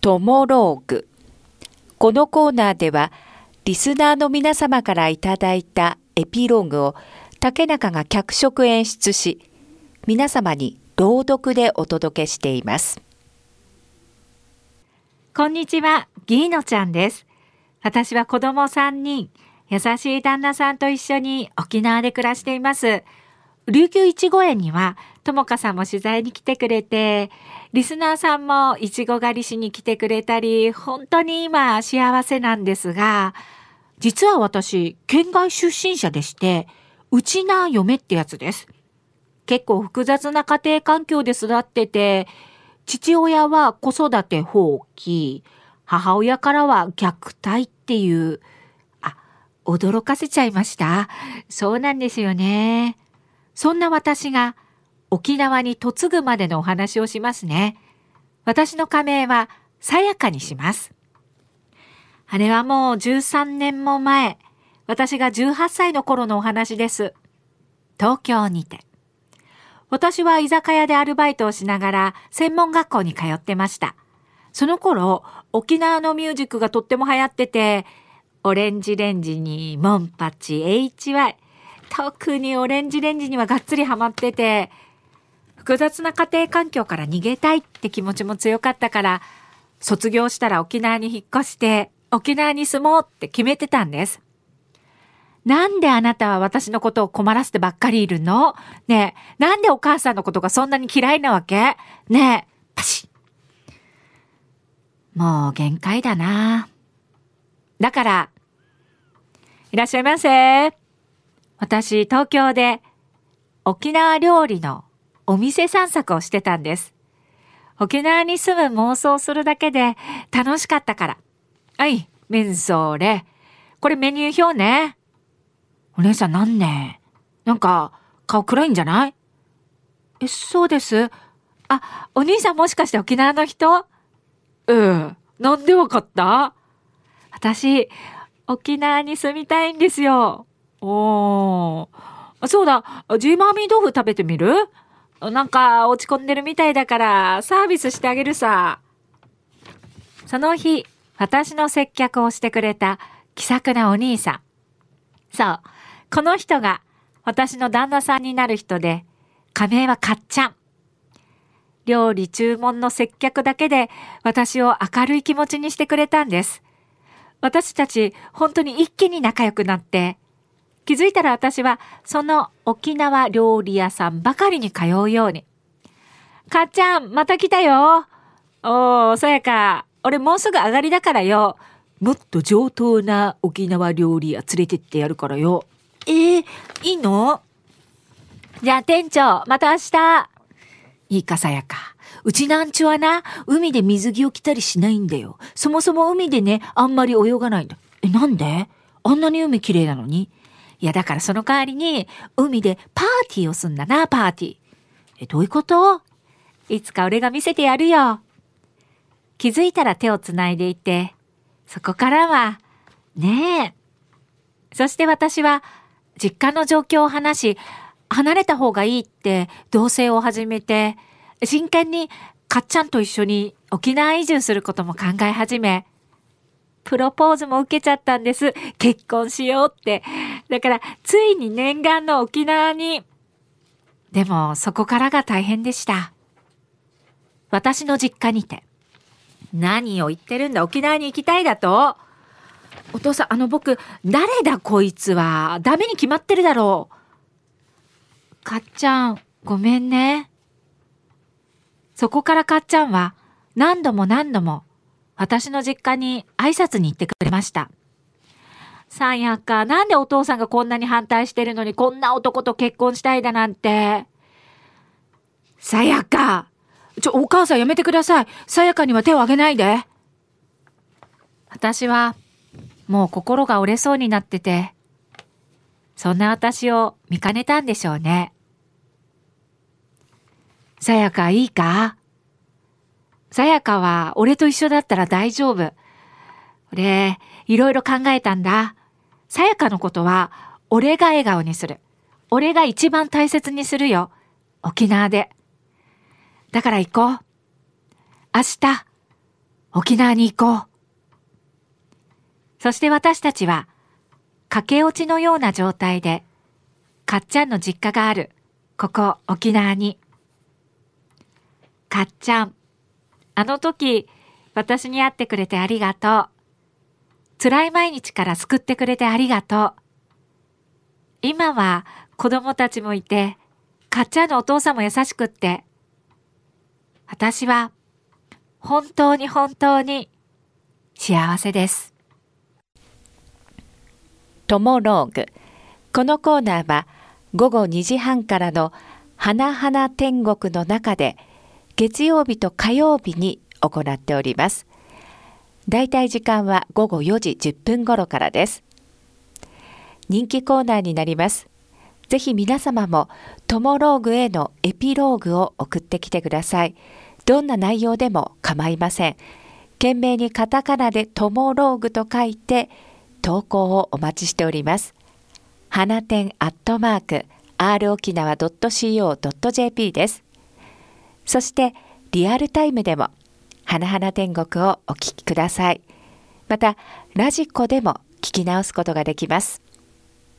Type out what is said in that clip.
トモローグ。このコーナーでは、リスナーの皆様からいただいたエピローグを竹中が脚色演出し、皆様に朗読でお届けしています。こんにちは、ギーノちゃんです。私は子供3人、優しい旦那さんと一緒に沖縄で暮らしています。琉球いちご園には、ともかさんも取材に来てくれて、リスナーさんもいちご狩りしに来てくれたり、本当に今幸せなんですが、実は私、県外出身者でして、うちな嫁ってやつです。結構複雑な家庭環境で育ってて、父親は子育て放棄、母親からは虐待っていう、あ、驚かせちゃいました。そうなんですよね。そんな私が沖縄に嫁ぐまでのお話をしますね。私の仮名はさやかにします。あれはもう13年も前、私が18歳の頃のお話です。東京にて。私は居酒屋でアルバイトをしながら専門学校に通ってました。その頃、沖縄のミュージックがとっても流行ってて、オレンジレンジにモンパチ HY、特にオレンジレンジにはがっつりハマってて、複雑な家庭環境から逃げたいって気持ちも強かったから、卒業したら沖縄に引っ越して沖縄に住もうって決めてたんです。なんであなたは私のことを困らせてばっかりいるの？ねえ、なんでお母さんのことがそんなに嫌いなわけ？ねえ、パシ。もう限界だな。だから、いらっしゃいませ。私、東京で沖縄料理のお店散策をしてたんです。沖縄に住む妄想するだけで楽しかったから。はい、メンソーレ。これメニュー表ね。お姉さんなんねなんか、顔暗いんじゃないえ、そうです。あ、お兄さんもしかして沖縄の人うん。なんでわかった私、沖縄に住みたいんですよ。おー。そうだ、ジーマーミー豆腐食べてみる?なんか落ち込んでるみたいだからサービスしてあげるさ。その日、私の接客をしてくれた気さくなお兄さん。そう。この人が私の旦那さんになる人で、仮名はかっちゃん。料理注文の接客だけで私を明るい気持ちにしてくれたんです。私たち本当に一気に仲良くなって、気づいたら私はその沖縄料理屋さんばかりに通うように。かっちゃん、また来たよ。おー、さやか。俺もうすぐ上がりだからよ。もっと上等な沖縄料理屋連れてってやるからよ。えー、いいの？じゃあ店長、また明日。いいかさやか。うちなんちはな、海で水着を着たりしないんだよ。そもそも海でね、あんまり泳がないんだ。え、なんで？あんなに海綺麗なのにいや、だからその代わりに、海でパーティーをすんだな、パーティー。え、どういうこと？いつか俺が見せてやるよ。気づいたら手をつないでいて、そこからは、ねえ。そして私は、実家の状況を話し、離れた方がいいって同棲を始めて、真剣にかっちゃんと一緒に沖縄移住することも考え始め、プロポーズも受けちゃったんです。結婚しようって。だから、ついに念願の沖縄に。でも、そこからが大変でした。私の実家にて。何を言ってるんだ沖縄に行きたいだとお父さん、あの僕、誰だこいつは。ダメに決まってるだろう。かっちゃん、ごめんね。そこからかっちゃんは何度も何度も私の実家に挨拶に行ってくれました。さやか、なんでお父さんがこんなに反対してるのにこんな男と結婚したいだなんて。さやか、ちょ、お母さんやめてください。さやかには手を挙げないで。私はもう心が折れそうになってて、そんな私を見かねたんでしょうね。さやかいいか？さやかは俺と一緒だったら大丈夫。俺、いろいろ考えたんだ。さやかのことは、俺が笑顔にする。俺が一番大切にするよ。沖縄で。だから行こう。明日、沖縄に行こう。そして私たちは、駆け落ちのような状態で、かっちゃんの実家がある、ここ沖縄に。かっちゃん、あの時、私に会ってくれてありがとう。辛い毎日から救ってくれてありがとう。今は子供たちもいて、かっちゃんのお父さんも優しくって、私は本当に本当に幸せです。トモローグ。このコーナーは午後2時半からの花々天国の中で月曜日と火曜日に行っております。だいたい時間は午後4時10分頃からです。人気コーナーになります。ぜひ皆様もトモローグへのエピローグを送ってきてください。どんな内容でも構いません。懸命にカタカナでトモローグと書いて投稿をお待ちしております。花店アットマーク r 沖縄 .co.jp です。そしてリアルタイムでも花々天国をお聞きください。またラジコでも聞き直すことができます。